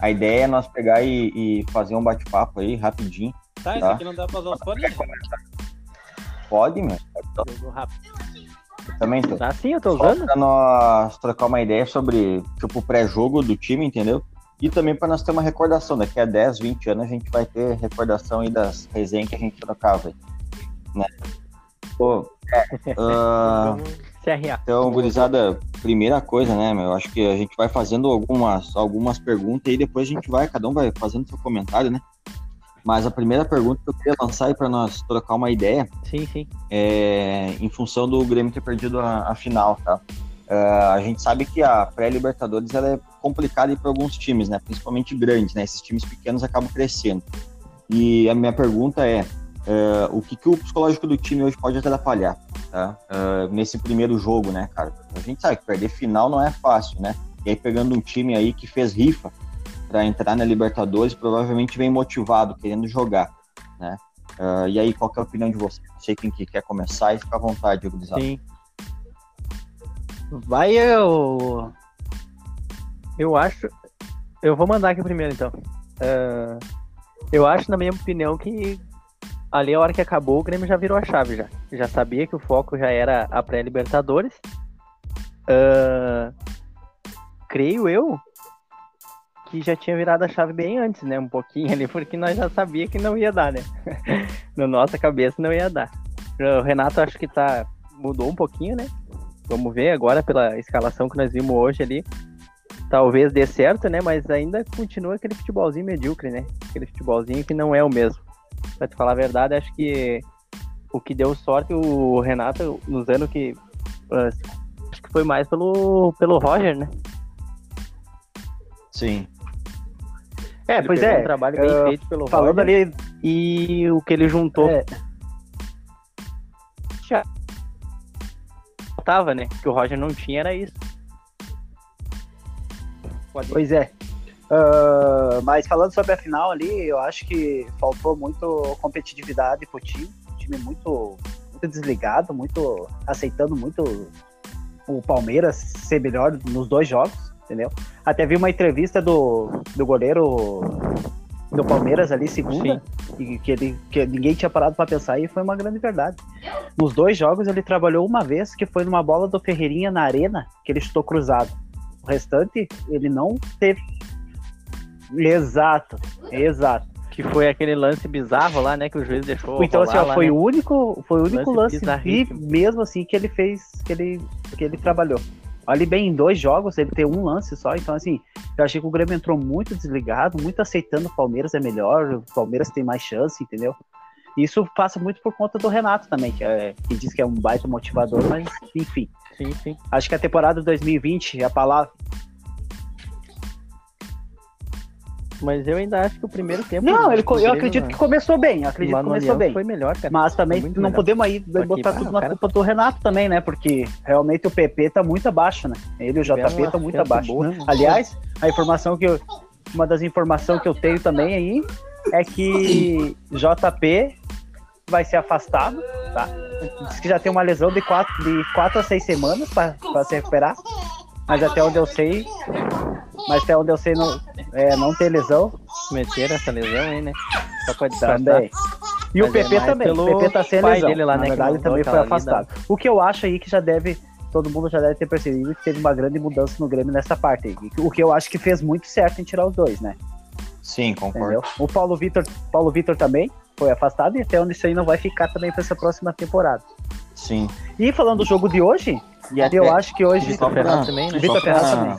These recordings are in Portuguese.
A ideia é nós pegar e, e fazer um bate-papo aí, rapidinho. Tá, isso Tá. aqui não dá pra usar os fones. Pode, meu? Jogo rápido. Eu também tô. Tá sim, eu tô Só usando. pra nós trocar uma ideia sobre, tipo, o pré-jogo do time, entendeu? E também para nós ter uma recordação. Daqui a 10, 20 anos a gente vai ter recordação aí das resenhas que a gente trocava aí. Né? Pô, é, Vamos CRA. então, gurizada, primeira coisa, né, meu? Eu acho que a gente vai fazendo algumas, algumas perguntas e depois a gente vai, cada um vai fazendo seu comentário, né? Mas a primeira pergunta que eu queria lançar aí para nós trocar uma ideia Sim, sim. é, em função do Grêmio ter perdido a, a final, tá? Ah, a gente sabe que a pré-Libertadores ela é complicada para alguns times, né? Principalmente grandes, né? Esses times pequenos acabam crescendo. E a minha pergunta é, ah, o que, que o psicológico do time hoje pode atrapalhar, tá? Ah, nesse primeiro jogo, né, cara? A gente sabe que perder final não é fácil, né? E aí pegando um time aí que fez rifa para entrar na Libertadores, provavelmente vem motivado, querendo jogar, né? Ah, e aí, qual é a opinião de vocês? Não sei quem que quer começar e fica à vontade, gurizada. Sim. Vai eu. Eu acho. Eu vou mandar aqui primeiro então. Ah, eu acho, na minha opinião, que ali a hora que acabou, o Grêmio já virou a chave já. Já sabia que o foco já era a pré-Libertadores. Ah, creio eu que já tinha virado a chave bem antes, né? Um pouquinho ali, porque nós já sabia que não ia dar, né? Na nossa cabeça não ia dar. O Renato acho que tá. mudou um pouquinho, né? Vamos ver agora pela escalação que nós vimos hoje ali. Talvez dê certo, né? Mas ainda continua aquele futebolzinho medíocre, né? Aquele futebolzinho que não é o mesmo. Pra te falar a verdade, acho que o que deu sorte o Renato nos anos que. ah, acho que foi mais pelo, pelo Roger, né? Sim. É, Ele pois é. um trabalho bem ah, feito pelo Falando Roger. ali, E o que ele juntou é, faltava, né? Que o Roger não tinha era isso. Pode pois é. Ah, mas falando sobre a final ali, eu acho que faltou muito competitividade pro time. O time muito, muito desligado, muito aceitando muito o Palmeiras ser melhor nos dois jogos, entendeu? Até vi uma entrevista do, do goleiro do Palmeiras ali, segunda, e que, ele, que ninguém tinha parado para pensar e foi uma grande verdade. Nos dois jogos ele trabalhou uma vez, que foi numa bola do Ferreirinha na arena, que ele chutou cruzado. O restante, ele não teve. Exato, exato. Que foi aquele lance bizarro lá, né? Que o juiz deixou. Então, assim, ó, lá, foi né? o único, foi o único Lance lance, e mesmo assim que ele fez, que ele, que ele trabalhou. Ali bem em dois jogos, ele tem um lance só, então assim, eu achei que o Grêmio entrou muito desligado, muito aceitando o Palmeiras é melhor, o Palmeiras tem mais chance, entendeu? Isso passa muito por conta do Renato também, que, é, que diz que é um baita motivador, mas enfim. Sim, sim. Acho que a temporada 2020, a palavra. Mas eu ainda acho que o primeiro tempo. Não, ele, co- eu acredito que começou bem, acredito que começou bem. Foi melhor, cara. Mas também não melhor. podemos aí botar tudo na cara- culpa do Renato também, né? Porque realmente o PP tá muito abaixo, né? Ele e o JP estão muito abaixo. boa. Aliás, a informação que eu. Uma das informações que eu tenho também aí é que JP vai ser afastado, tá? Diz que já tem uma lesão de quatro, de quatro a seis semanas para se recuperar. Mas até onde eu sei. Mas até onde eu sei não, é, não tem lesão Meteram essa lesão aí, né? Só pra disfarçar. também. E o Mas é PP mais também. O PP tá sem lesão. dele lá, Na né, que verdade, também foi ali afastado. O que eu acho aí que já deve. Todo mundo já deve ter percebido que teve uma grande mudança no Grêmio nessa parte aí. O que eu acho que fez muito certo em tirar os dois, né? Sim, concordo. Entendeu? O Paulo Vitor, Paulo Vitor também foi afastado e até onde isso aí não vai ficar também para essa próxima temporada. Sim. E falando do jogo de hoje, E até, eu acho que hoje. pra- Ferraz também, né? Vitor Ferraz também.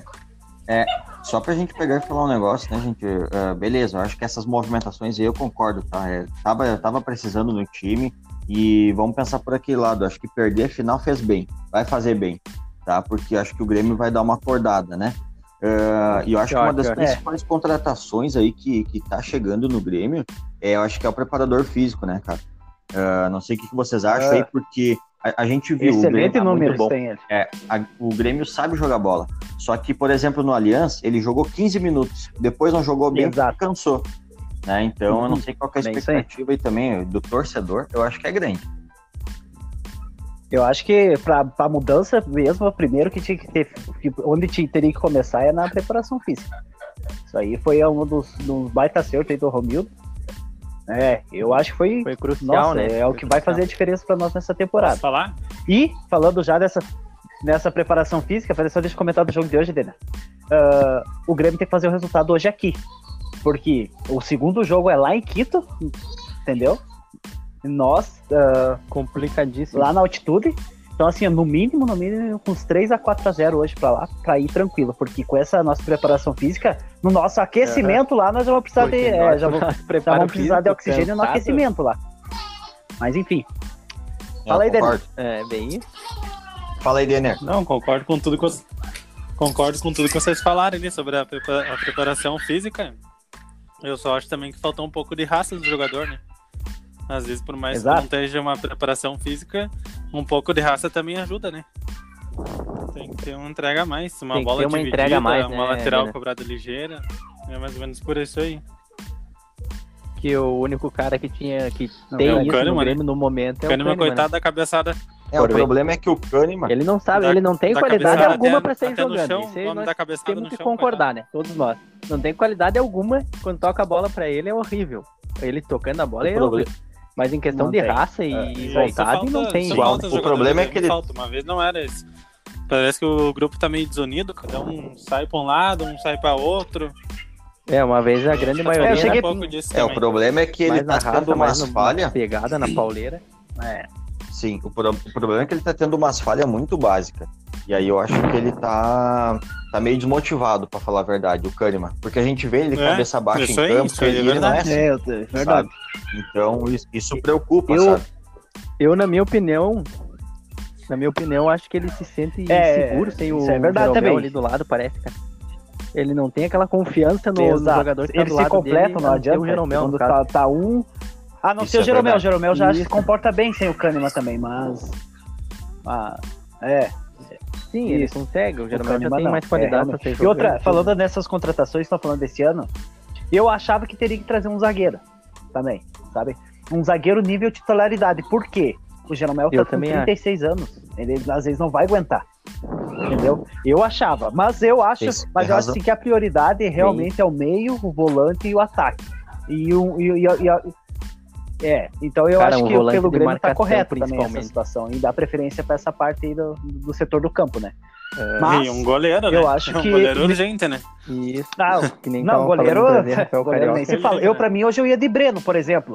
É, só pra gente pegar e falar um negócio, né, gente? É, beleza, eu acho que essas movimentações aí eu concordo, tá? É, tava, tava precisando no time e vamos pensar por aquele lado. Acho que perder a final fez bem, vai fazer bem, tá? Porque acho que o Grêmio vai dar uma acordada, né? É, e eu acho que uma das principais contratações aí que, que tá chegando no Grêmio é, eu acho que é o preparador físico, né, cara? É, não sei o que, que vocês acham É. aí, porque a, a gente viu. o Excelente Grêmio tá número tem ele. A- o Grêmio sabe jogar bola. Só que, por exemplo, no Allianz, ele jogou 15 minutos. Depois não jogou bem Exato. cansou. Né? Então, eu não sei qual que é a É expectativa aí também do torcedor. Eu acho que é grande. Eu acho que pra, pra mudança mesmo, o primeiro que tinha que ter. que- onde tinha, teria que começar é na preparação física. Isso aí foi um dos, dos baita acertos aí do Romildo. É, eu acho que foi. Foi crucial, nossa, né? É o Foi que vai crucial. fazer a diferença pra nós nessa temporada. Posso falar? E, falando já dessa, nessa preparação física, falei só deixa eu comentar do jogo de hoje, Dena. Ah, o Grêmio tem que fazer o resultado hoje aqui. Porque o segundo jogo é lá em Quito, entendeu? E Nós, ah, Complicadíssimo. lá na altitude. Então, assim, no mínimo, no mínimo, com uns 3 a 4 a 0 hoje pra lá, pra ir tranquilo. Porque com essa nossa preparação física, no nosso aquecimento lá, nós já vamos precisar de. É, já vamos, já vamos precisar de oxigênio no cansado. aquecimento lá. Mas enfim, É, Fala aí, eu concordo. É, bem isso. Fala aí, Denner. Não, concordo com tudo que vocês, concordo com tudo que vocês falaram ali sobre a preparação física. Eu só acho também que faltou um pouco de raça do jogador, né? Às vezes, por mais Exato. que não esteja uma preparação física, um pouco de raça também ajuda, né? Tem que ter uma entrega a mais, uma Tem que bola ter uma dividida, entrega a mais, uma né, lateral Renan? cobrada ligeira. É mais ou menos por isso aí. Que o único cara que tinha que Não, tem é o isso Kahneman, no né? Grêmio no momento é o Kahneman, Kahneman, coitado da cabeçada, É, o bem. problema é que o Kahneman, né? Ele não sabe, Da- ele não tem da qualidade alguma pra sair no jogando. chão, Isso aí nós temos que chão, concordar, né? Todos nós. Não tem qualidade alguma. Quando toca a bola pra ele é horrível. Ele tocando a bola é O problema- horrível. Mas em questão Não de tem. raça e É, vontade, falta- não tem isso igual. O problema é que ele- falta. Uma vez não era isso. Parece que o grupo tá meio desunido, cada um sai pra um lado, um sai pra outro. É, uma vez a grande maioria eu era cheguei- um pouco disso é, o problema é que ele mais tá raça, tendo umas falhas. pegada, na pauleira. é, Sim, o, pro- o problema é que ele tá tendo umas falhas muito básicas. E aí eu acho que ele tá, tá meio desmotivado, pra falar a verdade, o Kahneman. Porque a gente vê ele É, cabeça baixa em campo isso é ele não é verdade. assim, é, eu- é verdade. Então isso, isso preocupa, Eu- sabe? Eu, na minha opinião, na minha opinião, acho que ele se sente É, seguro sem o é verdade também. ali do lado, parece, cara. Ele não tem aquela confiança no, no Exato. jogador que tá Eles do se lado completam, dele, não adianta. o Jeromel, quando tá, tá um. Ah, não Isso ser o é Jeromel. O verdade. Jeromel já Isso. se comporta bem sem o Kahneman também, mas. Ah, é. Sim, Isso. consegue. O Jeromel já tem mais É, qualidade pra realmente. ser E outra, falando nessas contratações que estão falando desse ano, eu achava que teria que trazer um zagueiro também, sabe? Um zagueiro nível titularidade. Por quê? O Jeromel tá Eu com também 36 anos. Ele às vezes não vai aguentar. Entendeu? Eu achava, mas eu acho, Isso, mas eu razão. acho que a prioridade realmente é o meio, o volante e o ataque. E o e, e, e é, então eu Cara, acho um que pelo Grêmio tá correto também essa situação e dá preferência para essa parte aí do, do setor do campo, né? É, Mas E um goleiro, né? eu acho um que- goleiro urgente, né? Isso, Não, que nem Não, goleiro, goleiro nem se fala. Eu, pra mim, hoje eu ia de Breno, por exemplo.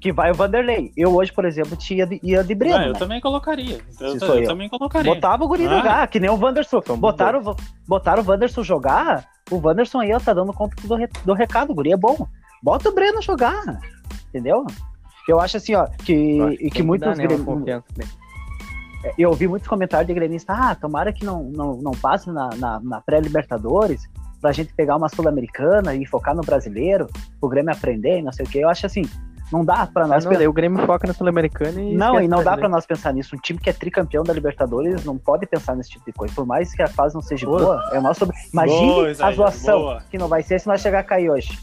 Que vai o Vanderlei. Eu hoje, por exemplo, tinha de, ia de Breno. Ah, eu né? também colocaria. Eu, eu eu. também colocaria. Botava o guri Ah. jogar, que nem o Wanderson. Somos Botaram, o- botaram o Wanderson jogar. O Wanderson aí, ó, tá dando conta do, re- do recado. O guri é bom. Bota o Breno jogar. Entendeu? Eu acho assim, ó, que, e que tem muitos né, uma gremi- confiança nele. eu ouvi muitos comentários de gremistas, ah, tomara que não, não, não passe na, na, na pré-Libertadores, pra gente pegar uma Sul-Americana e focar no brasileiro, o Grêmio aprender e não sei o que. Eu acho assim, não dá pra Ah, nós não, pensar. daí o Grêmio foca na Sul-Americana e. Não, e não dá pra brasileiro. nós pensar nisso. Um time que é tricampeão da Libertadores não pode pensar nesse tipo de coisa. Por mais que a fase não seja Boa. boa, é o nosso. Imagine Boa, a zoação boa. que não vai ser se nós chegar a cair hoje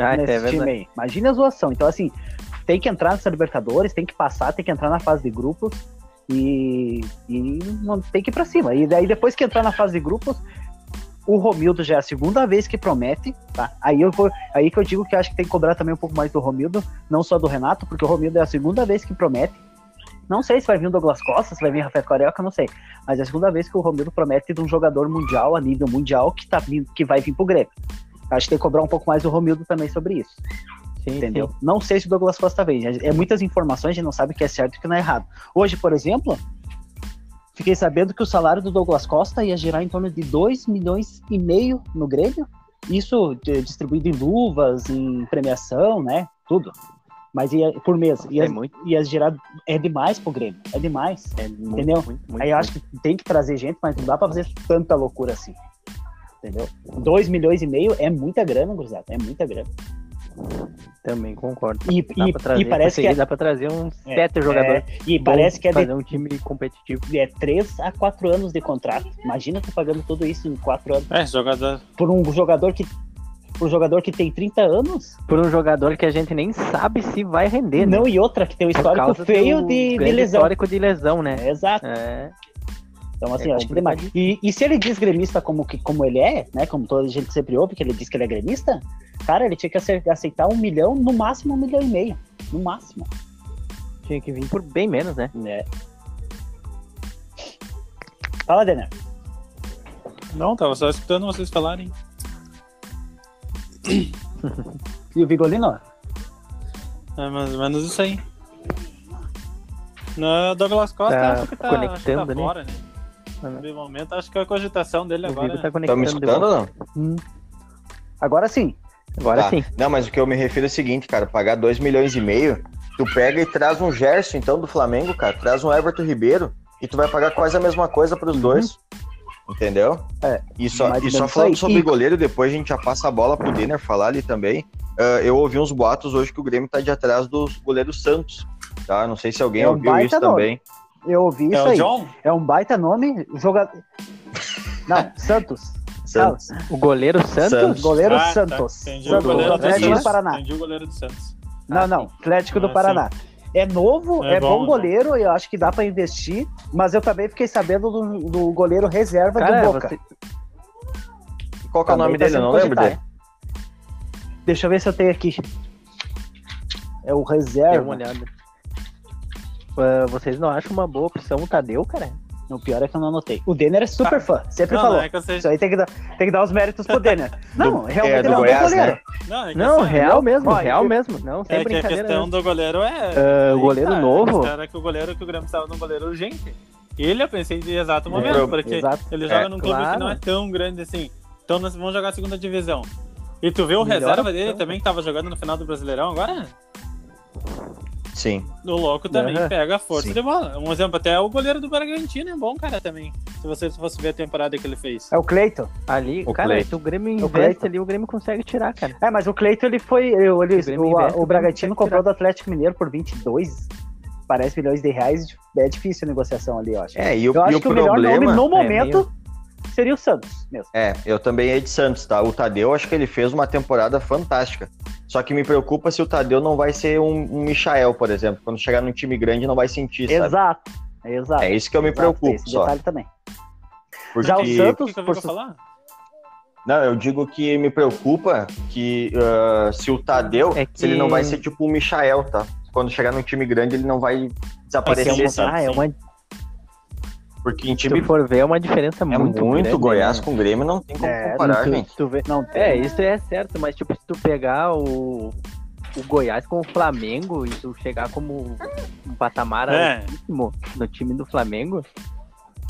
Ah, é nesse time verdade. aí. Imagine a zoação. Então, assim, tem que entrar nessa Libertadores, tem que passar, tem que entrar na fase de grupos e, e tem que ir pra cima. E daí, depois que entrar na fase de grupos, o Romildo já é a segunda vez que promete, tá? Aí eu vou, aí que eu digo que acho que tem que cobrar também um pouco mais do Romildo, não só do Renato, porque o Romildo é a segunda vez que promete. Não sei se vai vir o Douglas Costa, se vai vir o Rafael Carioca, não sei. Mas é a segunda vez que o Romildo promete de um jogador mundial, a nível mundial, que, tá que vai vir pro Grêmio. Acho que tem que cobrar um pouco mais do Romildo também sobre isso Sim, entendeu? sim. Não sei se o Douglas Costa vem. É muitas informações, a gente não sabe o que é certo e o que não é errado. Hoje, por exemplo, fiquei sabendo que o salário do Douglas Costa ia girar em torno de 2 milhões e meio no Grêmio. Isso distribuído em luvas, em premiação, né? Tudo. Mas ia por mês. Ia, É muito, ia girar. É demais pro Grêmio. É demais. é Entendeu? muito, muito, Aí eu acho que tem que trazer gente, mas não dá pra fazer tanta loucura assim. Entendeu? 2 milhões e meio é muita grana, gurizada. É muita grana. Também concordo. E, Dá e, pra trazer, e parece que é, dá pra trazer uns É, sete jogadores. e bons parece que é de fazer um time competitivo. é 3 a 4 anos de contrato. Imagina tu pagando tudo isso em 4 anos. É, jogador. Por um jogador que. Por um jogador que tem 30 anos. Por um jogador que a gente nem sabe se vai render, né? Não, e outra, que tem um histórico feio de, de grande lesão. histórico de lesão, né? É, exato. É, Então, assim, É eu acho que demais. E, e se ele diz gremista como, que, como ele é, né? Como toda a gente sempre ouve, que ele diz que ele é gremista, cara, ele tinha que ace- aceitar um milhão, no máximo um milhão e meio. No máximo. Tinha que vir por bem menos, né? né? Fala, Denner. Não, tava só escutando vocês falarem. E o Vigolino? É mais ou menos isso aí. No Douglas Costa, Tá acho que tá, acho que tá conectando, né? fora, né? De momento, acho que a cogitação dele O agora. Tá Estão conectando. me escutando ou não? Agora sim. Agora Tá. sim. Não, mas o que eu me refiro é o seguinte, cara, pagar 2 milhões e meio, tu pega e traz um Gerson, então, do Flamengo, cara, traz um Everton Ribeiro, e tu vai pagar quase a mesma coisa pros dois. Entendeu? É, E só, e só falando isso sobre. E- goleiro, depois a gente já passa a bola pro Denner falar ali também. Ah, eu ouvi uns boatos hoje que o Grêmio tá de atrás dos goleiros Santos, tá? Não sei se alguém É um ouviu isso nome. também. Eu ouvi É isso o aí. John? É um baita nome. Joga... Não, Santos. Santos. O goleiro Santos? Santos. Goleiro Ah, tá. Santos. Entendi Santos, o goleiro do do Atlético do. Paraná. Entendi o goleiro do Santos. Não, não. Atlético do Ah, Paraná. É novo, é, É bom, bom, goleiro, eu acho que dá pra investir, mas eu também fiquei sabendo do, do goleiro reserva Cara, do Boca. você- Qual que é o nome tá dele? Eu não lembro dele. Deixa eu ver se eu tenho aqui. É o Dê uma reserva. olhada. Ah, vocês não acham uma boa opção o Tadeu, cara? O pior é que eu não anotei. O Denner é super fã, sempre Não, falou. não é que seja- Isso aí tem que, dar, tem que dar os méritos pro Denner. Não, realmente é, ele do é um bom Goiás, goleiro. né? Não, é que Não, assim, real mesmo, Ó, real eu- mesmo. Não, sem É que a questão né? do goleiro é. O aí goleiro tá, novo? Era que o goleiro que o Grêmio de um goleiro urgente. Ele eu pensei de exato momento, pro- porque exato. ele É, joga num clube que claro. não é tão grande assim. Então nós vamos jogar a segunda divisão. E tu vê o Melhor reserva opção, dele também que tava jogando no final do Brasileirão agora? Sim. O louco também Aham. pega a força Sim. de bola. Um exemplo, até o goleiro do Bragantino é bom, cara, também. Se você fosse ver a temporada que ele fez. É o Cleiton. Ali, O cara, Cleiton. se o Grêmio O investe Cleiton. ali, o Grêmio consegue tirar, cara. É, mas o Cleiton ele foi. eu- ele- O Grêmio o, investe, o o Bragantino comprou do Atlético Mineiro por 22, parece milhões de reais. É difícil a negociação ali, eu acho. É, e o, eu e acho o que o melhor nome problema. no É, momento seria o Santos mesmo. É, eu também é de Santos, tá? O Tadeu, acho que ele fez uma temporada fantástica. Só que me preocupa se o Tadeu não vai ser um, um Michael, por exemplo. Quando chegar num time grande, não vai sentir, sabe? Exato. Exato. É isso que eu me Exato, preocupo esse só. detalhe também. Porque... Já o Santos- que, que por falar? Não, eu digo que me preocupa que ah, se o Tadeu, É se ele não que- vai ser tipo o Michael, tá? Quando chegar num time grande, ele não vai desaparecer, Vai ser um- sabe? Ah, é uma, Porque em se time tu for ver, é uma diferença é muito, muito, grande, Goiás né? com Grêmio, não tem como É, comparar, tu, gente. tu vê, Não, É, isso é certo, mas tipo, se tu pegar o, o Goiás com o Flamengo e tu chegar como um patamar É. altíssimo no time do Flamengo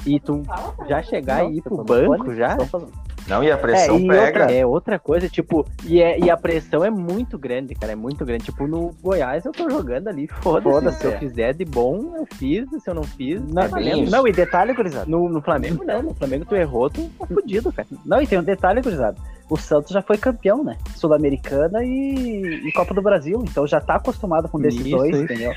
e tu já chegar Não, e ir pro banco falando, já. Não, e a pressão É, e pega. é outra coisa, tipo, e, é, e a pressão é muito grande, cara, é muito grande. Tipo, no Goiás eu tô jogando ali, foda-se, Foda-se, se eu é. fizer de bom, eu fiz, se eu não fiz, Não, isso. não, e detalhe, gurizada. No, no Flamengo não, no Flamengo tu errou, tu tá fudido, cara. Não, e tem um detalhe, gurizada. O Santos já foi campeão, né? Sul-Americana e, e Copa do Brasil. Então já tá acostumado com desses Isso, dois, isso. entendeu?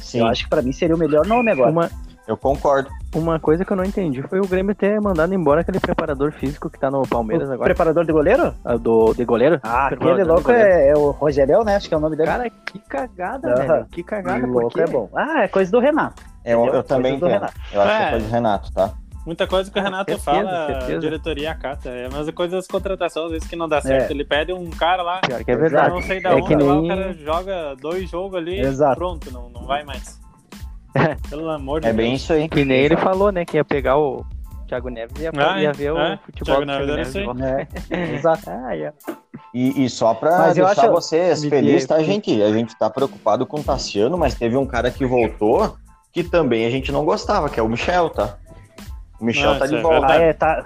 Sim, Eu acho que pra mim seria o melhor nome agora. Uma, eu concordo. uma coisa que eu não entendi foi o Grêmio ter mandado embora aquele preparador físico que tá no Palmeiras o agora, preparador de goleiro? ah, do, de goleiro. Ah, Preparador aquele louco goleiro. é, é o Rogério, né? Acho que é o nome dele. Cara, que cagada, Aham. velho. Que cagada, o por louco é bom. Ah, é coisa do Renato. É, Eu, eu Entendeu? também entendo. Eu acho que é É. coisa do Renato, tá? Muita coisa que o Renato certeza, fala, certeza. a diretoria acata. É a mesma coisa das contratações, às vezes que não dá certo. É. Ele pede um cara lá, Pior que é eu verdade. não sei da É onde, que lá nem- o cara joga dois jogos ali Exato. pronto, não, não vai mais. Pelo amor de É bem Deus. isso aí. Que nem ele falou, né? Que ia pegar o Thiago Neves e ia, Ah, ia é, ver o é. futebol Thiago do Thiago Neves era Neves. isso aí. de volta. É, exato. Ah. E, e só pra Mas eu deixar acho- vocês felizes, tá, gente? A gente tá preocupado com o Tassiano, mas teve um cara que voltou que também a gente não gostava, que é o Michel, tá? O Michel Ah, tá de é volta. Ah, é, tá,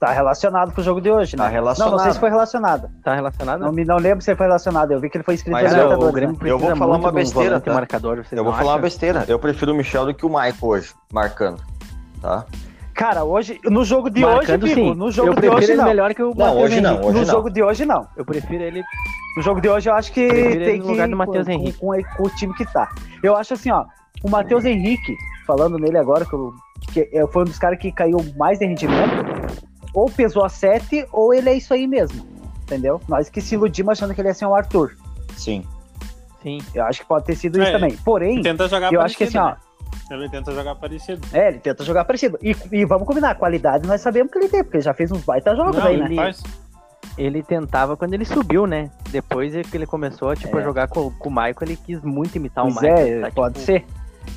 tá relacionado com o jogo de hoje, né? Tá relacionado. Não, não sei se foi relacionado. Tá relacionado? Não, me, não lembro se ele foi relacionado. Eu vi que ele foi inscrito Mas na eu- o Libertadores. Grêmio né? Eu vou falar muito uma um besteira, tá? marcador, Eu vou não falar uma besteira. Eu prefiro o Michel do que o Michael hoje, marcando. Tá? Cara, hoje, no jogo de Marcando, hoje, sim. no jogo eu de hoje ele não. melhor que o Não, Matheus hoje não, Henrique. hoje no não. jogo de hoje não. Eu prefiro ele. No jogo de hoje eu acho que ele tem no que lugar do ir Matheus com, Henrique. Com, com o time que tá. Eu acho assim, ó, o Matheus Henrique, falando nele agora, que, eu- que é- foi um dos caras que caiu mais de rendimento, ou pesou a 7, ou ele é isso aí mesmo. Entendeu? Nós que se iludimos achando que ele ia ser um Arthur. Sim. Sim. Eu acho que pode ter sido isso É. também. Porém, Tenta jogar eu acho que assim, parecido, ó, né? Ele tenta jogar parecido. É, ele tenta jogar parecido. E, e vamos combinar, a qualidade nós sabemos que ele tem, porque ele já fez uns baita jogos Não, aí, ele né? faz. Ele tentava quando ele subiu, né? Depois é que ele começou tipo, É. a jogar com, com o Michael, ele quis muito imitar Pois o Michael. é, tá, pode tipo, ser.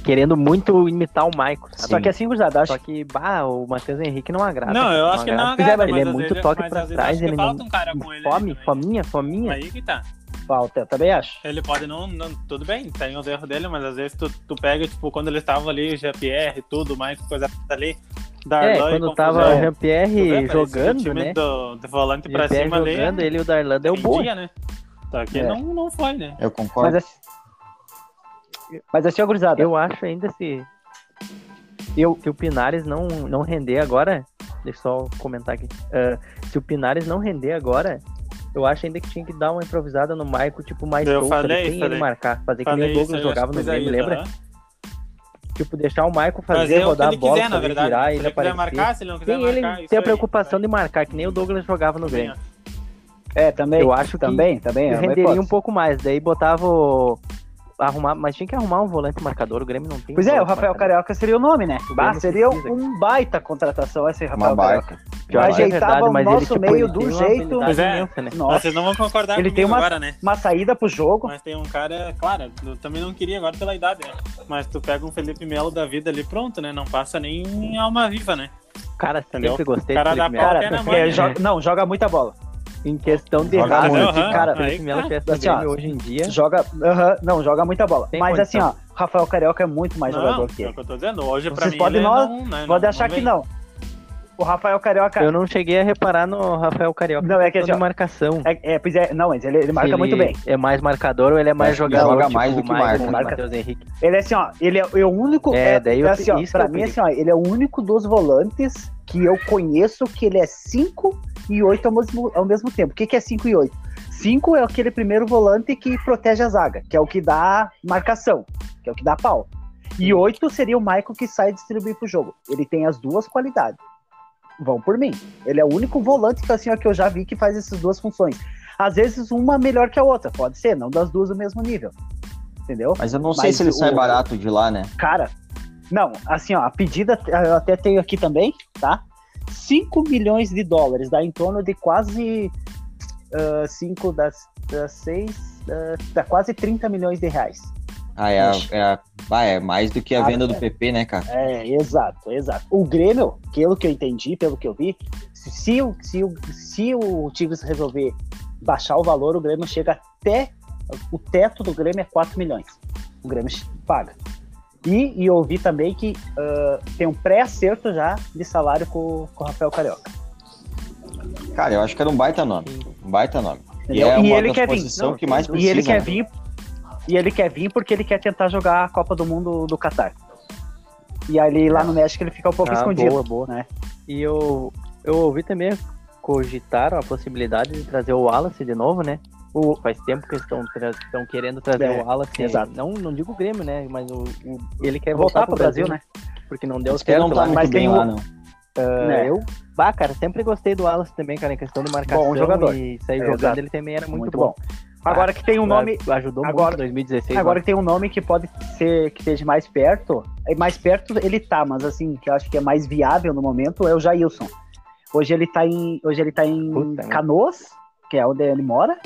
Querendo muito imitar o Michael. sabe? Só que assim, gurizada, acho Só que, bah, o Matheus Henrique não agrada. Não, eu acho que não agrada. agrada, Ele é muito toque pra trás, ele falta não... um cara com ele Fome, ali também. fominha, fominha. Aí que tá. falta, eu também acho. Ele pode não, não. Tudo bem, tem os erros dele, mas às vezes tu, tu pega, tipo, quando eles estavam ali, o Jean-Pierre, tudo, o Michael, coisa ali. Darlan É, quando tava o Jean-Pierre jogando, né? Do, do volante pra cima ali. jogando, ele e o Darlan deu rendia, né? Só que É. não, não foi, né? Eu concordo. Mas assim, mas assim, gurizada, Eu acho ainda se, eu, se o Pinares não, não render agora, deixa eu só comentar aqui. ah, se o Pinares não render agora, eu acho ainda que tinha que dar uma improvisada no Maico, tipo, mais Eu solta, falei, sem ele falei. marcar. Fazer que Falei nem o Douglas jogava no que fiz aí, lembra? Tipo, deixar o Maico fazer, Fazer que rodar ele a bola, quiser, na verdade. virar, Se ele ele aparecer. marcar, se ele não quiser Sem marcar, ele ter a aí, preocupação vai. de marcar, que nem o Douglas jogava no Grêmio. é, também, Eu acho que também, também, é renderia hipótese. um pouco mais, daí botava o... Arrumar, mas tinha que arrumar um volante marcador, o Grêmio não tem Pois um é, o Rafael marcador. Carioca seria o nome, né? O Bah, seria precisa. um baita contratação esse Rafael Uma baita. Carioca. Pior que é ajeitava verdade, o nosso ele, tipo, meio do jeito- habilidade Pois é. imensa, né? Nossa, vocês não vão concordar Ele comigo tem uma- agora, né? uma saída pro jogo. Mas tem um cara, claro, eu também não queria agora pela idade, né? Mas tu pega um Felipe Melo da vida ali, pronto, né? Não passa nem em alma viva, né? Cara, Entendeu? sempre gostei Cara Felipe Melo. Cara, é, né? joga- não, joga muita bola. Em questão de Joga raça, muito, de aham. cara, Felipe que Melo tivesse no Assim, ó, hoje em dia. Joga, aham, não, joga muita bola. Tem Mas assim, condição. ó, Rafael Carioca é muito mais não, jogador que é o ele. que eu tô dizendo. Hoje, pra Vocês mim, podem ele não- não, né, Pode não- achar não que não. O Rafael Carioca. Eu não cheguei a reparar no Rafael Carioca Não, é que assim, de ó, marcação. É, é, pois é, não, mas ele, ele marca Se muito ele bem. É mais marcador ou ele é mais jogador? joga tipo mais do o que Michael, marca. Matheus Henrique. Ele é assim, ó, ele é, é o único. É, É, daí é eu- assim, ó, isso pra mim, assim, ó, ele é o único dos volantes que eu conheço que ele é 5 e 8 ao mesmo, ao mesmo tempo. O que, que é 5 e 8? 5 é aquele primeiro volante que protege a zaga, que é o que dá marcação, que é o que dá pau. E 8 seria o Michael que sai distribuir pro jogo. Ele tem as duas qualidades. Vão por mim. Ele é o único volante que, assim, ó, que eu já vi que faz essas duas funções. Às vezes uma melhor que a outra, pode ser, não das duas do mesmo nível. Entendeu? Mas eu não sei Mas se ele o- sai barato de lá, né? Cara, não, assim, ó, a pedida eu até tenho aqui também, tá? 5 milhões de dólares, dá em torno de quase 5 das, das 6, dá quase 30 milhões de reais. Ah, é, a- é, a- ah, é mais do que a Ah, venda do é. PP, né, cara? É, exato, exato. O Grêmio, pelo que eu entendi, pelo que eu vi, se, se, o, se, o, se o Tigres resolver baixar o valor, o Grêmio chega até. O teto do Grêmio é 4 milhões. O Grêmio paga. E, e eu ouvi também que ah, tem um pré-acerto já de salário com, com o Rafael Carioca. Cara, eu acho que era um baita nome. Um baita nome. E é E uma ele das quer vir. posição Não, que mais precisa. E ele quer né? vir. E ele quer vir porque ele quer tentar jogar a Copa do Mundo do Catar. E ali lá no México ele fica um pouco Ah, escondido. boa, boa. né? E eu, eu ouvi também cogitaram a possibilidade de trazer o Wallace de novo, né? O, faz tempo que estão, tra- estão querendo trazer É, o Wallace. exato. Não, não digo o Grêmio, né? Mas o, o- ele quer Voltar voltar, pro Brasil, né? Porque não deu ele certo não tá lá. mas bem tem lá, o- não. Ah, né? Eu, bah, cara, sempre gostei do Wallace também, cara, em questão de marcação Bom jogador. e sair É, jogando, exato. ele também era muito, Muito bom. bom. Agora que tem um nome, Ajudou agora- muito em 2016. Agora que tem um nome que pode ser que esteja mais perto, é mais perto ele tá, mas assim, que eu acho que é mais viável no momento é o Jailson. Hoje ele tá em, hoje ele tá em Puta, né? Canoas, que é onde ele mora,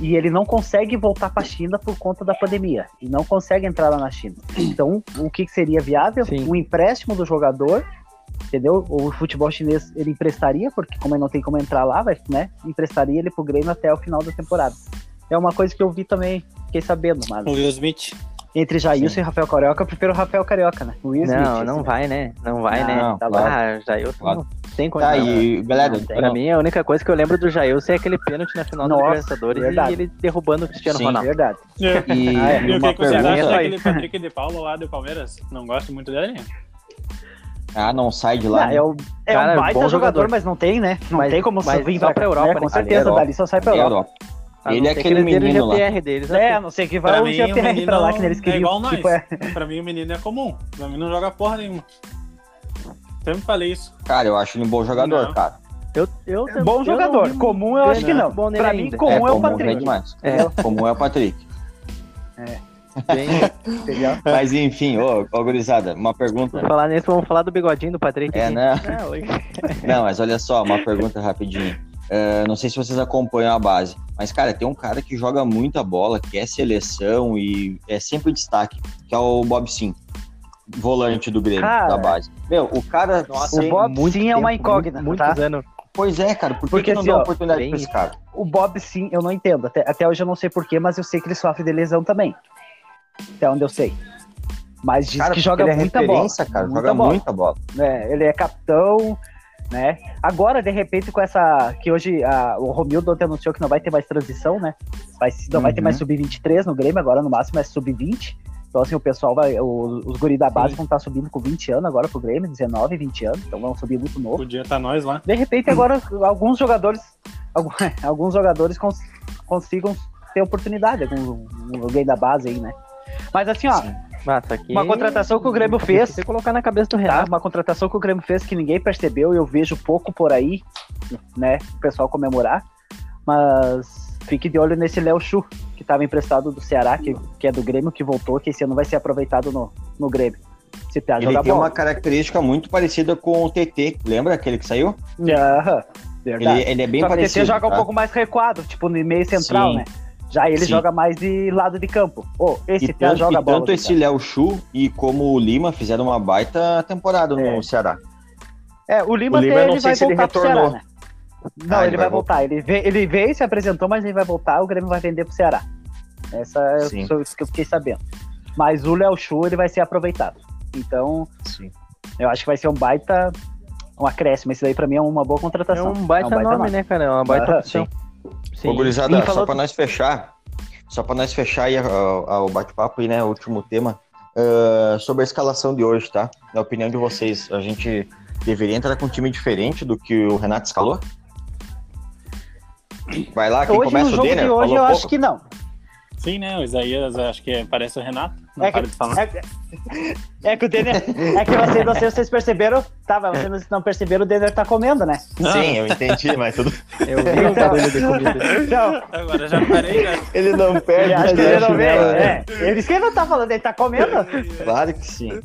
e ele não consegue voltar para a China por conta da pandemia e não consegue entrar lá na China. Então, o que que seria viável? Sim. Um empréstimo do jogador, entendeu? O futebol chinês ele emprestaria, porque como ele não tem como entrar lá, vai, né? Emprestaria ele pro Grêmio até o final da temporada. É uma coisa que eu vi também, fiquei sabendo, mas O Will Smith. entre Jailson Sim. e Rafael Carioca, eu prefiro o Rafael Carioca, né? Will Smith, Não, não assim. vai, né? Não vai, Não, né? tá claro. Ah, Jailson Claro. não tem Tá, condição. e galera, Não. Pra mim, a única coisa que eu lembro do Jailson é aquele pênalti na final Nossa, do Libertadores verdade. e ele derrubando o Cristiano Sim. Ronaldo. Verdade. e, Ah, é. e o que, acham Só daquele Patrick de Paulo lá do Palmeiras? Não gosto muito dele? Ah, não sai de lá. Não, né? é, o, é Cara, um baita bom jogador, jogador. mas não tem, né? Não Mas- tem como mas vir pra pra Europa, né? né? Com Ali, certeza, Europa. dali só sai pra É Europa. Europa. Ele é aquele menino o lá. Deles. É, a não ser que vai Pra o mim, o GPR pra menino lá, que eles é queriam. igual nós. Tipo, é, Pra mim, o menino é comum. Pra mim, não joga porra nenhuma. Sempre falei isso. Cara, eu acho ele um bom jogador, Não. cara. Eu, eu, é bom eu jogador. não Comum eu acho que não. nele Pra mim, ainda. comum é, o comum, Patrick. demais. É. Comum é o Patrick. Bem, Entendeu? Mas enfim, ô, ô gurizada, uma pergunta. Vamos falar nisso, vamos falar do bigodinho do Patrick. É, né? É. Não, mas olha só, uma pergunta rapidinho. É, não sei se vocês acompanham a base, mas, cara, tem um cara que joga muita bola, que é seleção e é sempre destaque, que é o Bob Sim, volante do Grêmio, Cara, da base. Meu, o cara. o sem- Bob muito sim é uma tempo, incógnita, Muitos tá? anos. Pois é, cara, por que, Porque que não assim, dá oportunidade bem pra esse cara? O Bob sim, eu não entendo. Até, até hoje eu não sei porquê, mas eu sei que ele sofre de lesão também. Até onde eu sei. Mas diz Cara, que joga ele é muita bola. cara, muita joga bola. muita bola. né? Ele é capitão, né? Agora, de repente, com essa. Que hoje a- o Romildo ontem anunciou que não vai ter mais transição, né? Vai, não vai ter Uhum. mais sub-23 no Grêmio, agora no máximo é sub-20. Então, assim, o pessoal vai. o- os guri da base Sim. vão estar subindo com 20 anos agora pro Grêmio, 19, 20 anos. Então vão subir muito novo. Podia estar nós lá. De repente, agora, alguns jogadores. alguns jogadores cons- consigam ter oportunidade, algum, alguém da base aí, né? Mas assim, ó, Ah, aqui uma contratação que o Grêmio fez. Você colocar na cabeça do Tá? Renato. Uma contratação que o Grêmio fez que ninguém percebeu e eu vejo pouco por aí, né? O pessoal comemorar. Mas fique de olho nesse Léo Chu, que estava emprestado do Ceará, que, que é do Grêmio, que voltou, que esse ano vai ser aproveitado no, no Grêmio. Se piada Ele tem bola. uma característica muito parecida com o TT. Lembra aquele que saiu? Aham, Ele, verdade. ele é bem Só que o parecido. TT joga um tá? pouco mais recuado, tipo no meio central, Sim. né? Já ele Sim. joga mais de lado de campo. Ô, esse E tanto, joga e bola. tanto esse Léo Chu e como o Lima fizeram uma baita temporada no É. Ceará. É, o Lima, O Lima até não ele sei vai se ele voltar retornou. Ceará, né? Não, Ah, ele, vai voltar. Ele, veio, ele veio, se apresentou, mas ele vai voltar, o Grêmio vai vender pro Ceará. Essa é isso que eu fiquei sabendo. Mas o Léo Chu, ele vai ser aproveitado. Então, Sim. eu acho que vai ser um baita um acréscimo. Esse daí pra mim é uma boa É contratação. um baita, nome, né, cara? É uma baita opção. Sim. Ô, gurizada, E só pra nós fechar, só pra nós fechar aí o bate-papo aí, né, o último tema, ah, sobre a escalação de hoje, tá? Na opinião de vocês, a gente deveria entrar com um time diferente do que o Renato escalou? Vai lá, quem Hoje, começa o jogo Denner? de hoje, eu pouco. acho que não. Sim, né? O Isaías, acho que parece o Renato. Não É para que, de falar. é, é que o Denner. É que vocês, não sei se vocês perceberam. Tá, mas vocês não perceberam, o Denner tá comendo, né? Sim, eu entendi, mas tudo... Eu vi o barulho de comida. Então, Agora já parei, né? Ele não perde, mas que ele acho não vê. É, ele disse que ele não tá falando, ele tá comendo. Claro que sim.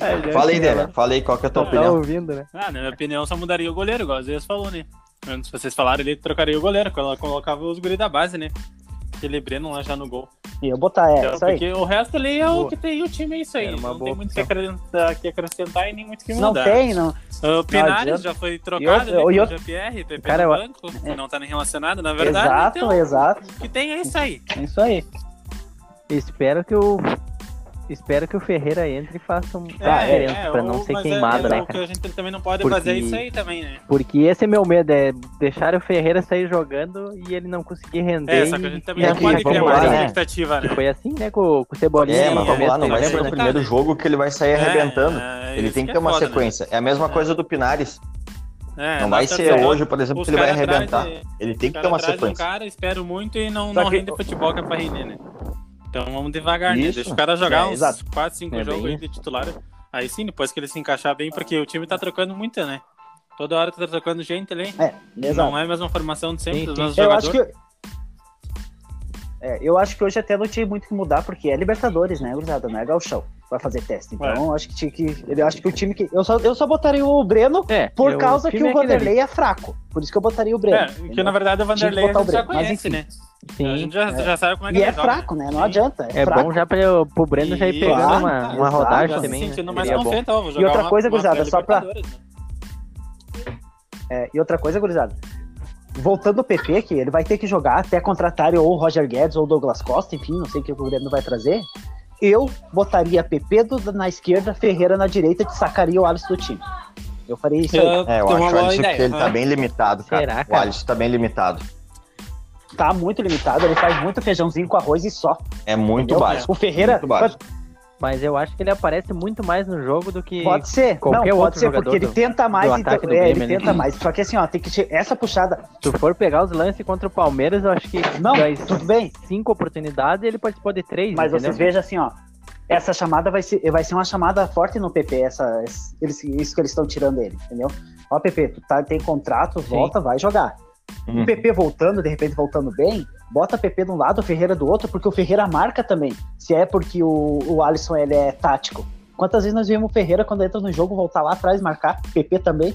É, lá. Denner, fala aí qual que é a tua Tá opinião. ouvindo, né? Ah, na minha opinião, só mudaria o goleiro, igual o Zé falou, né? Antes vocês falaram, ele trocaria o goleiro, colo- colocava os guri da base, né? Aquele Breno lá já no gol. E eu botar, é, Então, aí. porque o resto ali é o Boa. que tem o time, é isso aí. Não boa tem muito o que acrescentar, que acrescentar e nem muito o que Não mudar. tem, não. Ah, O Pinares adianta. já foi trocado, né? e o outro- Jean-Pierre, Pepe Cara, no eu- banco, que não tá nem relacionado, na verdade. exato, então, exato. o que tem é isso aí. É isso aí. Espero que o. Espero que o Ferreira entre e faça um Ah, é, diferença pra não o- ser queimado, é, né, O que cara? a gente também não pode Porque- fazer é isso aí também, né? Porque esse é meu medo, é deixar o Ferreira sair jogando e ele não conseguir render. É, só que a gente também não assim, pode criar mais né? expectativa, né? Que foi assim, né, com, com o Cebolinha. É, mas vamos lá, não vai ser o né? primeiro jogo que ele vai sair arrebentando. É, Ele tem que é ter uma foda, né? sequência. É a mesma coisa do Pinares. É, Não vai ser hoje, por exemplo, que ele vai cara arrebentar. de- Ele tem que ter cara uma de um sequência. cara, espero muito e não, não que- rende futebol que é pra render, né? Então vamos devagar, né? Deixa o cara jogar É, uns exato. 4, 5 É, jogos bem aí de titular. Aí sim, depois que ele se encaixar bem, porque o time tá trocando muito, né? Toda hora tá trocando gente ali. É, exato. Não é a mesma formação de sempre sim. nossos Eu acho jogadores. que. É, eu acho que hoje até não tinha muito que mudar, porque é Libertadores, né, gurizada? Não é Galchão. Vai fazer teste. Então, eu acho que tinha que. Eu acho que o time que. Eu só, eu só botaria o Breno É, por eu- causa que o é. Vanderlei é fraco. Por isso que eu botaria o Breno. É, que na verdade o Vanderlei a o gente já mas conhece, enfim. né? A Sim. gente já, já sabe como é que E é fraco, né? Não Sim. adianta. É, É bom já pra, pro Breno já ir E- pegando Claro, uma, exato, uma rodagem Já se também, né? sentindo mais confiante, ó, vou jogar outra uma- coisa, uma gurizada, só pra- né? É, e outra coisa, gurizada. Voltando ao PP, que ele vai ter que jogar até contratarem ou o Roger Guedes ou o Douglas Costa, enfim, não sei o que o Grêmio vai trazer. Eu botaria PP do- na esquerda, Ferreira na direita e sacaria o Alisson do time. Eu faria isso aí. Eu- É, eu acho o Alisson que ele tá Ah. bem limitado, cara. Será, O cara? Alisson tá bem limitado. Tá muito limitado, ele faz muito feijãozinho com arroz e só. É muito entendeu? básico. O Ferreira Muito básico. Mas eu acho que ele aparece muito mais no jogo do que. pode ser. qualquer não, pode outro ser, porque ele do- tenta mais. então- é, ele Grêmio, né? tenta mais. Só que assim, ó, tem que che- essa puxada. Se tu for pegar os lances contra o Palmeiras, eu acho que Não, tudo bem. cinco oportunidades ele participou de três. Mas entendeu? vocês vejam assim, ó. Essa chamada vai ser, vai ser uma chamada forte no PP, essa, eles, isso que eles estão tirando ele, entendeu? Ó, PP, tu tá, tem contrato, volta, vai jogar. Uhum. O PP voltando, de repente voltando bem, bota PP de um lado, o Ferreira do outro, porque o Ferreira marca também. Se é porque o, o Alisson ele é tático. Quantas vezes nós vimos o Ferreira, quando entra no jogo, voltar lá atrás, marcar, PP também.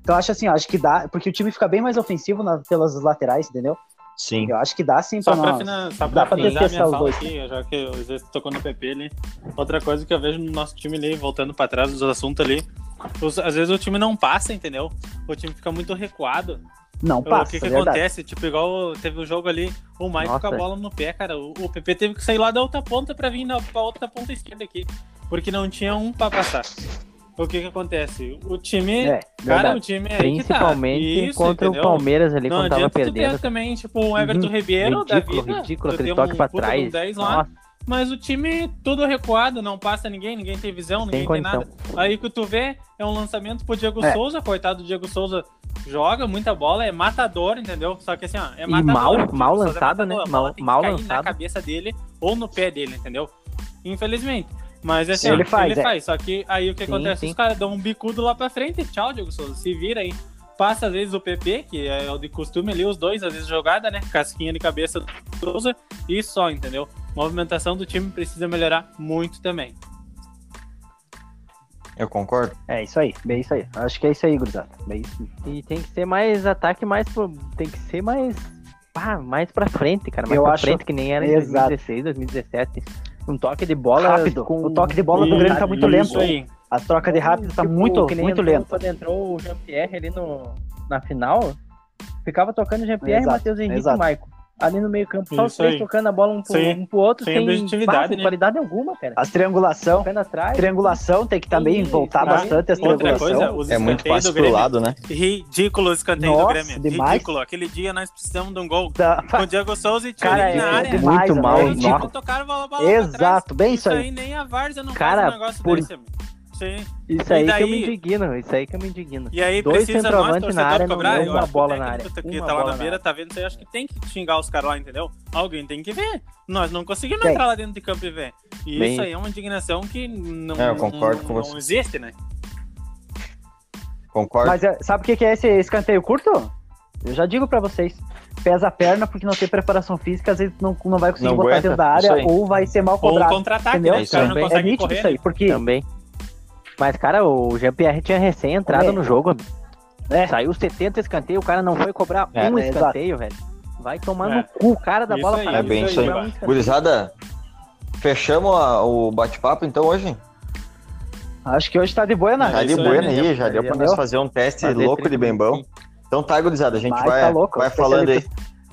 Então acho assim, acho que dá, porque o time fica bem mais ofensivo na, pelas laterais, entendeu? Sim. Eu acho que dá sim Só pra pra, nós. fina, só Dá pra pra testar os dois. aqui, já que o Zé tocou no PP ali. Outra coisa que eu vejo no nosso time ali, voltando pra trás dos assuntos ali, os- às vezes o time não passa, entendeu? O time fica muito recuado. Não passa, o que, que é acontece? Tipo, igual teve o jogo ali, o Mike Nossa. com a bola no pé, cara. O, o PP teve que sair lá da outra ponta pra vir na, pra outra ponta esquerda aqui. Porque não tinha um pra passar. O que que acontece? O time. É, cara, verdade. o time é que tá. Principalmente Isso, contra entendeu? o Palmeiras ali, Não quando tava perdendo. também, tipo, um Everton Uhum. Ribeiro da Ridículo, vida. ridículo, aquele ter toque um pra um trás. 10 lá, Nossa, mas o time tudo recuado, não passa ninguém, ninguém tem visão, ninguém tem condição. nada. Aí que tu vê é um lançamento pro Diego É. Souza, coitado do Diego Souza, joga muita bola, é matador, entendeu? Só que assim, ó, é E matador. mal- o Diego mal é lançada, matador, né? Mal- tem mal cair na lançada. cabeça dele ou no pé dele, entendeu? Infelizmente. Mas assim, Sim, ó, ele faz, ele é. faz. Só que aí o que Sim, acontece? sim. Os caras dão um bicudo lá pra frente. Tchau, Diego Souza. Se vira aí. Passa às vezes o PP, que é o de costume ali, os dois, às vezes jogada, né? Casquinha de cabeça do Souza e só, entendeu? Movimentação do time precisa melhorar muito também. Eu concordo. É isso aí, bem isso aí. Acho que é isso aí, gurizada. Bem isso. E tem que ser mais ataque, mais pro- tem que ser mais pá, mais pra frente, cara, mais Eu pra acho- frente que nem era em Exato. 2016, 2017. Um toque de bola Rápido. com O toque de bola do Grêmio tá muito Isso lento. aí. As trocas de rápido tá Tipo, muito, que nem muito entrou- lento. Quando entrou o Jean-Pierre ali no, na final, ficava tocando Jean-Pierre, Exato, Matheus Henrique exato. e Maicon. Ali no meio campo, só os três aí. tocando a bola um pro, Sem- um pro outro, sem sem, objetividade, né? qualidade alguma, cara. As triangulação, atrás. triangulação tem que também Isso, voltar bastante as Outra triangulação. coisa, os É muito fácil do pro lado, né? Ridículo o escanteio do Nossa, Grêmio. demais. Ridículo. Aquele dia nós precisamos de um gol. Da- Com o Diego Souza e Tio Cara, na é área. demais, Muito né? mal, pra trás. Exato, bem isso aí. nem a Várzea não Cara, faz um negócio por- desse, amigo. Sim. Isso aí E que eu daí- me indigno, isso aí que eu me indigno. E aí Dois precisa nós, torcedor, na área, não cobrar. uma bola na área. Que Uma tá lá bola na na beira, área. tá vendo acho que tem que xingar os caras lá, entendeu? Alguém tem que ver. Nós não conseguimos Tem. entrar lá dentro de campo e ver. E Bem- isso aí é uma indignação que não, É, eu concordo não, com não você. existe, né? Concordo. Mas é, sabe o que que é esse escanteio curto? Eu já digo pra vocês. Pesa a perna porque não tem preparação física, às vezes não, não vai conseguir Não botar aguenta, dentro da área ou vai ser mal Ou um cobrado. contra-ataque, entendeu? né? Os caras não. É correr. isso aí, né? porque Também. Mas, cara, o Jean-Pierre tinha recém entrado É. no jogo. É. Saiu 70 escanteio, o cara não foi cobrar É, um é, escanteio, velho. Vai tomar É. no cu, o cara da Isso bola aí, parada é bem isso aí. um. Gurizada, fechamos a- o bate-papo então hoje? acho que hoje tá de boa, né? É de isso aí, né? já deu pra nós fazer um teste Fazer louco de 30 bembão. minutinhos. Então tá, gurizada, a gente Mas vai, tá louco, vai falando aí.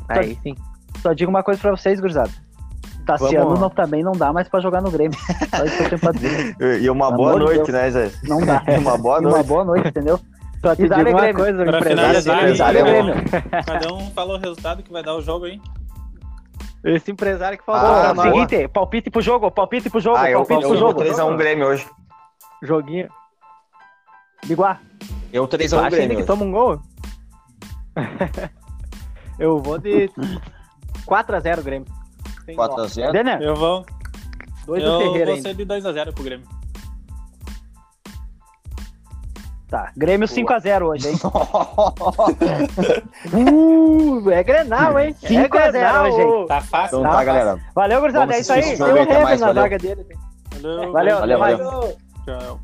Aí sim. Só digo uma coisa pra vocês, gurizada. Tassiano Vamos- não, também não dá mais pra jogar no Grêmio. Só isso que eu tenho pra dizer. E uma Pelo boa amor de noite, Deus. né, Zé? Não dá. E uma boa E uma noite. boa noite, entendeu? Só te digo é uma coisa, o Pra empresário, finalizar, empresário é é Grêmio. Cada um fala o resultado que vai dar o jogo aí. Esse empresário que falou, Ah, boa. seguinte, palpite pro jogo, palpite pro jogo, Ah, eu, palpite eu pro vou jogo. 3x1 Grêmio hoje. joguinho. Biguá, Eu Tu 3x1 acha ainda Grêmio. que toma um gol? Eu vou de 4x0 Grêmio. Sem dó. 4x0. Denner, Eu vou. dois eu do Ferreira vou ainda. ser de 2x0 pro Grêmio. Tá, Grêmio 5x0 hoje, hein? uh, é Grenal, hein? 5 É a 0 Grenal, hoje, hein? Tá fácil. Então Tá, tá, galera. Valeu, gurizada, é isso aí. Tem Hever mais, na valeu. zaga dele. Valeu, Valeu, Valeu, mais. valeu. Tchau.